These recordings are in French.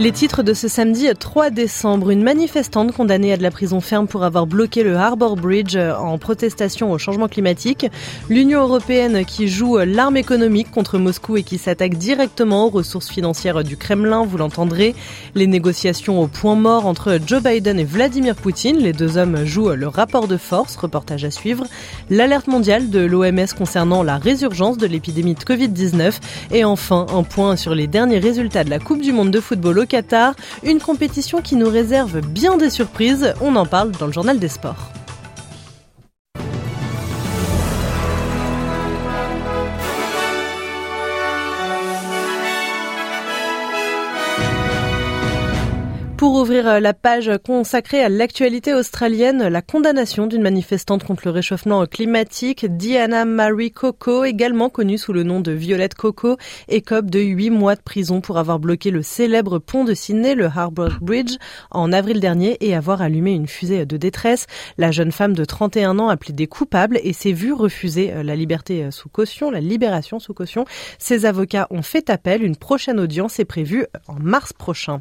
Les titres de ce samedi 3 décembre, une manifestante condamnée à de la prison ferme pour avoir bloqué le Harbour Bridge en protestation au changement climatique, l'Union européenne qui joue l'arme économique contre Moscou et qui s'attaque directement aux ressources financières du Kremlin, vous l'entendrez, les négociations au point mort entre Joe Biden et Vladimir Poutine, les deux hommes jouent le rapport de force, reportage à suivre, l'alerte mondiale de l'OMS concernant la résurgence de l'épidémie de Covid-19 et enfin un point sur les derniers résultats de la Coupe du monde de football Qatar, une compétition qui nous réserve bien des surprises. On en parle dans le journal des sports. Pour ouvrir euh, la page consacrée à l'actualité australienne, la condamnation d'une manifestante contre le réchauffement climatique, Diana Marie Coco, également connue sous le nom de Violette Coco, écope de 8 mois de prison pour avoir bloqué le célèbre pont de Sydney, le Harbour Bridge, en avril dernier et avoir allumé une fusée de détresse. La jeune femme de 31 ans a plaidé coupable et s'est vue refuser euh, la liberté euh, sous caution, la libération sous caution. Ses avocats ont fait appel. Une prochaine audience est prévue en mars prochain.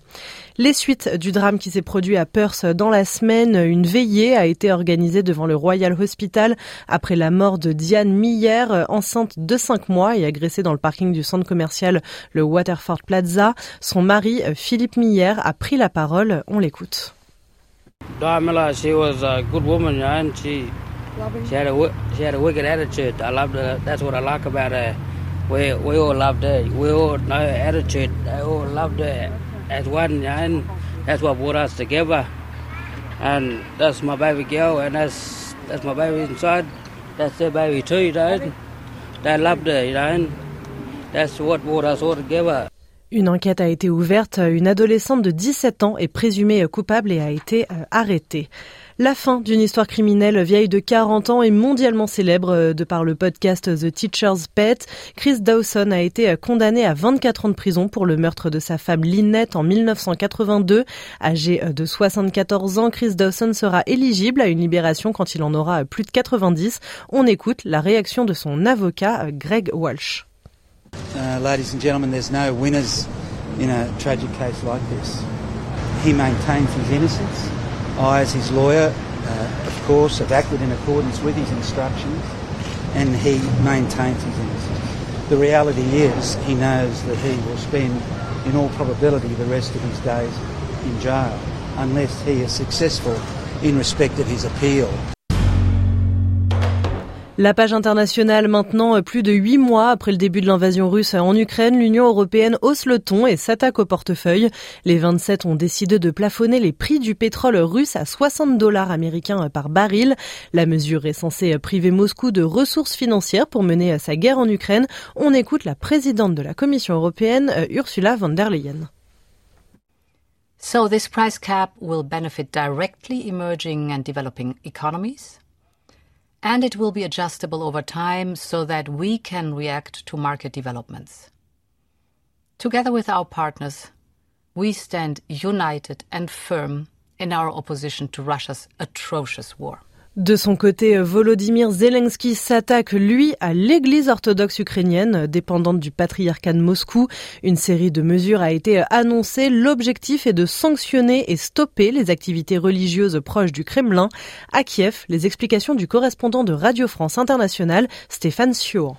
Les suites du drame qui s'est produit à Perth dans la semaine. Une veillée a été organisée devant le Royal Hospital après la mort de Diane Miller, enceinte de 5 mois et agressée dans le parking du centre commercial le Waterford Plaza. Son mari, Philippe Miller, a pris la parole. On l'écoute. Diana she was a good woman, and she she had a she had a wicked attitude. I loved her. That's what I like about her. We we all loved her. We all know her attitude. They all loved her as one, and that's what brought us together. And that's my baby girl, and that's that's my baby inside. That's their baby too, you know. They loved her, you know. That's what brought us all together. Une enquête a été ouverte. Une adolescente de 17 ans est présumée coupable et a été euh, arrêtée. La fin d'une histoire criminelle vieille de 40 ans et mondialement célèbre euh, de par le podcast The Teacher's Pet. Chris Dawson a été euh, condamné à 24 ans de prison pour le meurtre de sa femme Lynette en 1982. Âgé de 74 ans, Chris Dawson sera éligible à une libération quand il en aura plus de 90. On écoute la réaction de son avocat Greg Walsh. Uh, ladies and gentlemen, there's no winners in a tragic case like this. He maintains his innocence. I, as his lawyer, uh, of course, have acted in accordance with his instructions and he maintains his innocence. The reality is he knows that he will spend, in all probability, the rest of his days in jail unless he is successful in respect of his appeal. La page internationale maintenant, plus de huit mois après le début de l'invasion russe en Ukraine, l'Union européenne hausse le ton et s'attaque au portefeuille. Les 27 ont décidé de plafonner les prix du pétrole russe à 60 dollars américains par baril. La mesure est censée priver Moscou de ressources financières pour mener sa guerre en Ukraine. On écoute la présidente de la Commission européenne, Ursula von der Leyen. So this price cap will benefit directly emerging and developing economies. And it will be adjustable over time so that we can react to market developments. Together with our partners, we stand united and firm in our opposition to Russia's atrocious war. De son côté, Volodymyr Zelensky s'attaque, lui, à l'église orthodoxe ukrainienne, dépendante du patriarcat de Moscou. Une série de mesures a été annoncée. L'objectif est de sanctionner et stopper les activités religieuses proches du Kremlin. À Kiev, les explications du correspondant de Radio France Internationale, Stéphane Siour.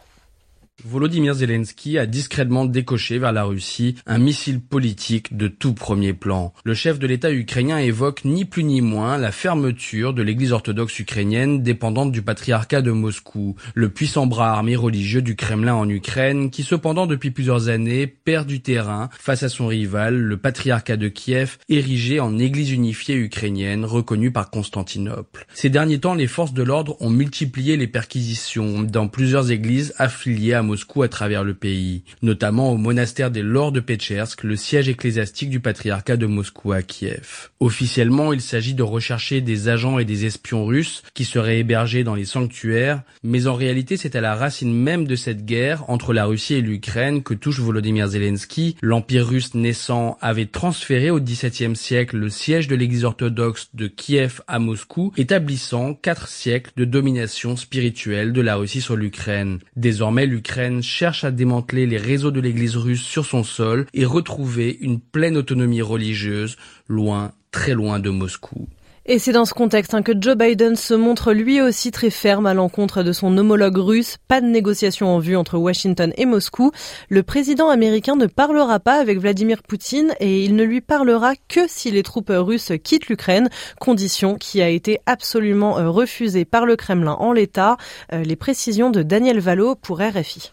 Volodymyr Zelensky a discrètement décoché vers la Russie un missile politique de tout premier plan. Le chef de l'État ukrainien évoque ni plus ni moins la fermeture de l'église orthodoxe ukrainienne dépendante du patriarcat de Moscou, le puissant bras armé religieux du Kremlin en Ukraine qui cependant depuis plusieurs années perd du terrain face à son rival, le patriarcat de Kiev, érigé en église unifiée ukrainienne reconnue par Constantinople. Ces derniers temps, les forces de l'ordre ont multiplié les perquisitions dans plusieurs églises affiliées à Moscou à travers le pays, notamment au monastère des Lords de Pechersk, le siège ecclésiastique du patriarcat de Moscou à Kiev. Officiellement, il s'agit de rechercher des agents et des espions russes qui seraient hébergés dans les sanctuaires, mais en réalité c'est à la racine même de cette guerre entre la Russie et l'Ukraine que touche Volodymyr Zelensky. L'Empire russe naissant avait transféré au XVIIe siècle le siège de l'église orthodoxe de Kiev à Moscou, établissant quatre siècles de domination spirituelle de la Russie sur l'Ukraine. Désormais, l'Ukraine cherche à démanteler les réseaux de l'église russe sur son sol et retrouver une pleine autonomie religieuse, loin, très loin de Moscou. Et c'est dans ce contexte hein, que Joe Biden se montre lui aussi très ferme à l'encontre de son homologue russe. Pas de négociation en vue entre Washington et Moscou. Le président américain ne parlera pas avec Vladimir Poutine et il ne lui parlera que si les troupes russes quittent l'Ukraine, condition qui a été absolument euh, refusée par le Kremlin en l'état. Euh, les précisions de Daniel Valo pour RFI.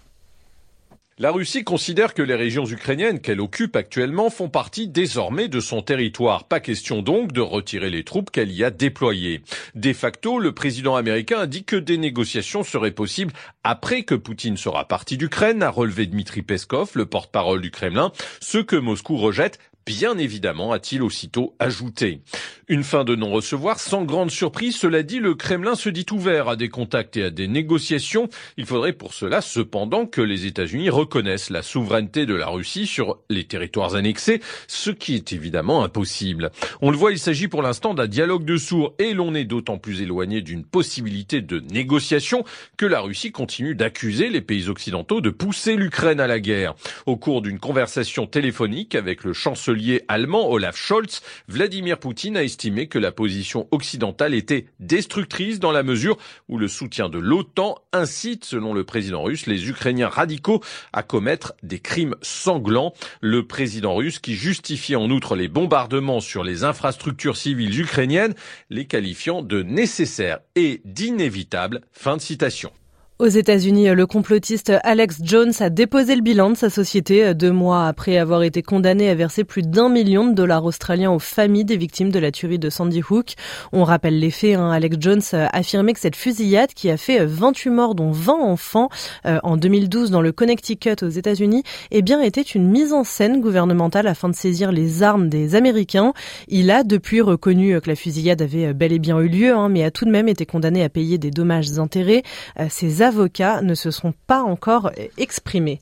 La Russie considère que les régions ukrainiennes qu'elle occupe actuellement font partie désormais de son territoire. Pas question donc de retirer les troupes qu'elle y a déployées. De facto, le président américain a dit que des négociations seraient possibles après que Poutine sera parti d'Ukraine, a relevé Dmitri Peskov, le porte-parole du Kremlin, ce que Moscou rejette Bien évidemment, a-t-il aussitôt ajouté. Une fin de non-recevoir sans grande surprise, cela dit, le Kremlin se dit ouvert à des contacts et à des négociations. Il faudrait pour cela cependant que les États-Unis reconnaissent la souveraineté de la Russie sur les territoires annexés, ce qui est évidemment impossible. On le voit, il s'agit pour l'instant d'un dialogue de sourds et l'on est d'autant plus éloigné d'une possibilité de négociation que la Russie continue d'accuser les pays occidentaux de pousser l'Ukraine à la guerre. Au cours d'une conversation téléphonique avec le chancelier allemand Olaf Scholz, Vladimir Poutine a estimé que la position occidentale était destructrice dans la mesure où le soutien de l'OTAN incite, selon le président russe, les Ukrainiens radicaux à commettre des crimes sanglants. Le président russe qui justifie en outre les bombardements sur les infrastructures civiles ukrainiennes, les qualifiant de nécessaires et d'inévitables. Fin de citation. Aux États-Unis, le complotiste Alex Jones a déposé le bilan de sa société deux mois après avoir été condamné à verser plus d'un million de dollars australiens aux familles des victimes de la tuerie de Sandy Hook. On rappelle les faits. Hein. Alex Jones a affirmé que cette fusillade, qui a fait 28 morts, dont 20 enfants, euh, en 2012 dans le Connecticut aux États-Unis, eh bien était une mise en scène gouvernementale afin de saisir les armes des Américains. Il a depuis reconnu que la fusillade avait bel et bien eu lieu, hein, mais a tout de même été condamné à payer des dommages intérêts. Euh, ses avocats ne se sont pas encore exprimés.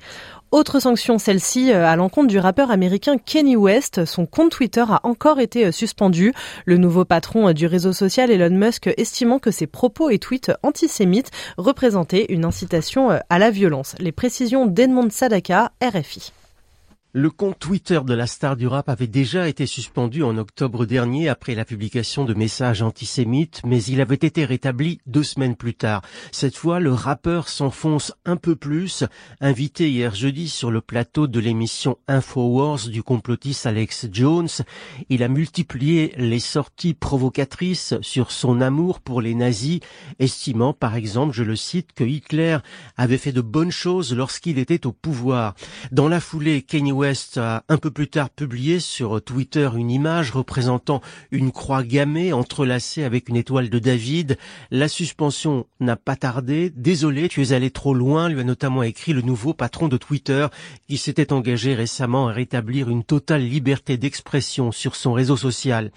Autre sanction, celle-ci euh, à l'encontre du rappeur américain Kenny West. Son compte Twitter a encore été euh, suspendu. Le nouveau patron euh, du réseau social Elon Musk estimant que ses propos et tweets antisémites représentaient une incitation à la violence. Les précisions d'Edmond Sadaka, RFI. Le compte Twitter de la star du rap avait déjà été suspendu en octobre dernier après la publication de messages antisémites, mais il avait été rétabli deux semaines plus tard. Cette fois, le rappeur s'enfonce un peu plus. Invité hier jeudi sur le plateau de l'émission Infowars du complotiste Alex Jones, il a multiplié les sorties provocatrices sur son amour pour les nazis, estimant par exemple, je le cite, que Hitler avait fait de bonnes choses lorsqu'il était au pouvoir. Dans la foulée, Kanye a un peu plus tard publié sur Twitter une image représentant une croix gammée entrelacée avec une étoile de David. La suspension n'a pas tardé. Désolé, tu es allé trop loin, lui a notamment écrit le nouveau patron de Twitter qui s'était engagé récemment à rétablir une totale liberté d'expression sur son réseau social.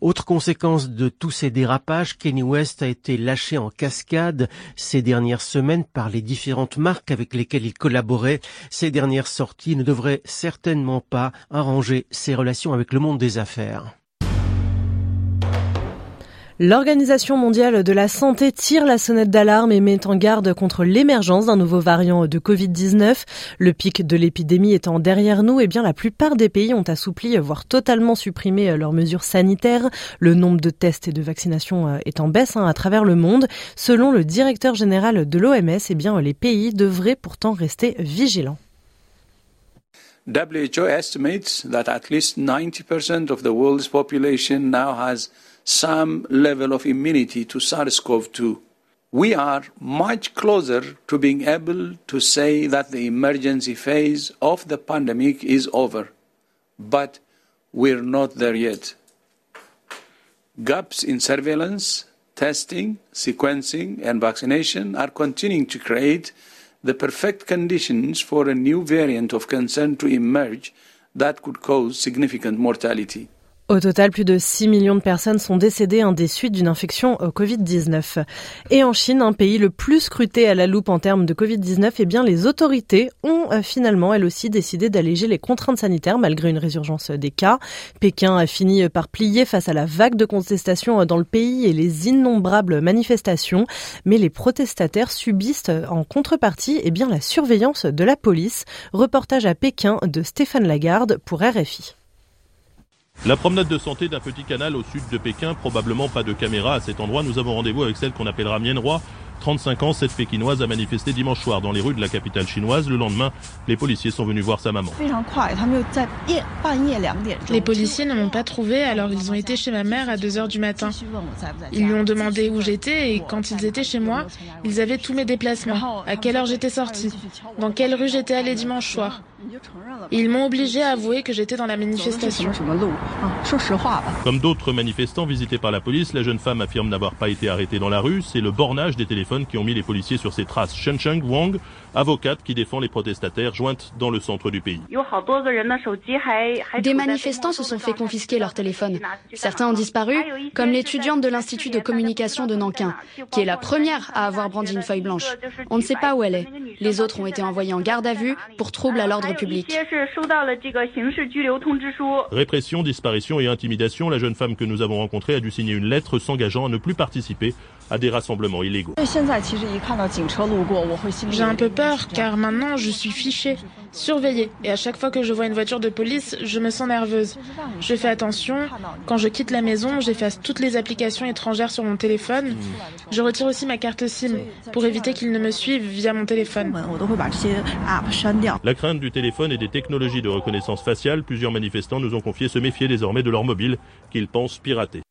Autre conséquence de tous ces dérapages, Kenny West a été lâché en cascade ces dernières semaines par les différentes marques avec lesquelles il collaborait. Ces dernières sorties ne devraient certes certainement pas arranger ses relations avec le monde des affaires. L'Organisation mondiale de la santé tire la sonnette d'alarme et met en garde contre l'émergence d'un nouveau variant de Covid-19. Le pic de l'épidémie étant derrière nous, eh bien la plupart des pays ont assoupli, voire totalement supprimé leurs mesures sanitaires. Le nombre de tests et de vaccinations euh, est en baisse hein, à travers le monde. Selon le directeur général de l'OMS, eh bien les pays devraient pourtant rester vigilants. WHO estimates that at least 90% of the world's population now has some level of immunity to SARS CoV 2. We are much closer to being able to say that the emergency phase of the pandemic is over, but we're not there yet. Gaps in surveillance, testing, sequencing, and vaccination are continuing to create the perfect conditions for a new variant of concern to emerge that could cause significant mortality. Au total, plus de 6 millions de personnes sont décédées hein, des suites d'une infection au Covid-19. Et en Chine, un pays le plus scruté à la loupe en termes de Covid-19, eh bien, les autorités ont euh, finalement, elles aussi, décidé d'alléger les contraintes sanitaires malgré une résurgence des cas. Pékin a fini par plier face à la vague de contestation dans le pays et les innombrables manifestations. Mais les protestataires subissent en contrepartie, eh bien, la surveillance de la police. Reportage à Pékin de Stéphane Lagarde pour RFI. La promenade de santé d'un petit canal au sud de Pékin, probablement pas de caméra à cet endroit. Nous avons rendez-vous avec celle qu'on appellera Mienroi. 35 ans, cette Pékinoise a manifesté dimanche soir dans les rues de la capitale chinoise. Le lendemain, les policiers sont venus voir sa maman. Les policiers ne m'ont pas trouvé, alors ils ont été chez ma mère à 2 heures du matin. Ils lui ont demandé où j'étais et quand ils étaient chez moi, ils avaient tous mes déplacements, à quelle heure j'étais sortie, dans quelle rue j'étais allée dimanche soir? Ils m'ont obligé à avouer que j'étais dans la manifestation. Comme d'autres manifestants visités par la police, la jeune femme affirme n'avoir pas été arrêtée dans la rue. C'est le bornage des téléphones qui ont mis les policiers sur ses traces. Shencheng Wang, avocate qui défend les protestataires, jointe dans le centre du pays. Des manifestants se sont fait confisquer leurs téléphones. Certains ont disparu, comme l'étudiante de l'Institut de communication de Nankin, qui est la première à avoir brandi une feuille blanche. On ne sait pas où elle est. Les autres ont été envoyés en garde à vue pour trouble à l'ordre public. Répression, disparition et intimidation, la jeune femme que nous avons rencontrée a dû signer une lettre s'engageant à ne plus participer à des rassemblements illégaux. J'ai un peu peur car maintenant je suis fichée, surveillée et à chaque fois que je vois une voiture de police, je me sens nerveuse. Je fais attention, quand je quitte la maison, j'efface toutes les applications étrangères sur mon téléphone. Je retire aussi ma carte SIM pour éviter qu'ils ne me suivent via mon téléphone. La crainte du téléphone et des technologies de reconnaissance faciale, plusieurs manifestants nous ont confié se méfier désormais de leur mobile qu'ils pensent pirater.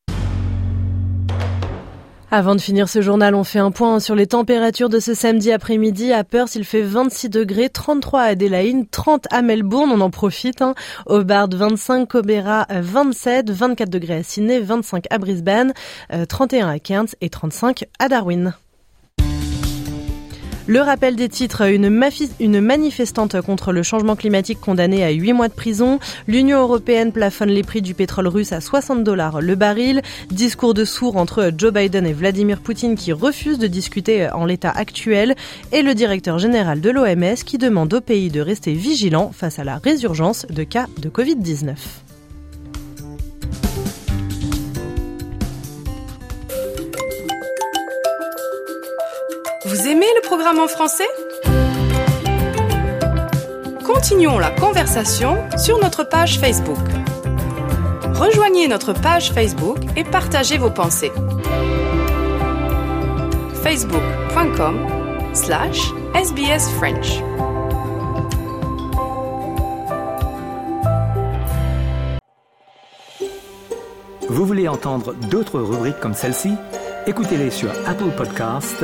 Avant de finir ce journal, on fait un point sur les températures de ce samedi après-midi. À Perth, il fait 26 degrés, 33 à Adélaïde, 30 à Melbourne, on en profite. Hein. Hobart, 25, Cobera, 27, 24 degrés à Sydney, 25 à Brisbane, 31 euh, à Cairns et 35 à Darwin. Le rappel des titres, une, manifestante contre le changement climatique condamnée à 8 mois de prison. L'Union européenne plafonne les prix du pétrole russe à 60 dollars le baril. Discours de sourd entre Joe Biden et Vladimir Poutine qui refusent de discuter en l'état actuel. Et le directeur général de l'OMS qui demande au pays de rester vigilant face à la résurgence de cas de Covid-19. En français Continuons la conversation sur notre page Facebook. Rejoignez notre page Facebook et partagez vos pensées. facebook.com slash sbsfrench Vous voulez entendre d'autres rubriques comme celle-ci? Écoutez-les sur Apple Podcasts,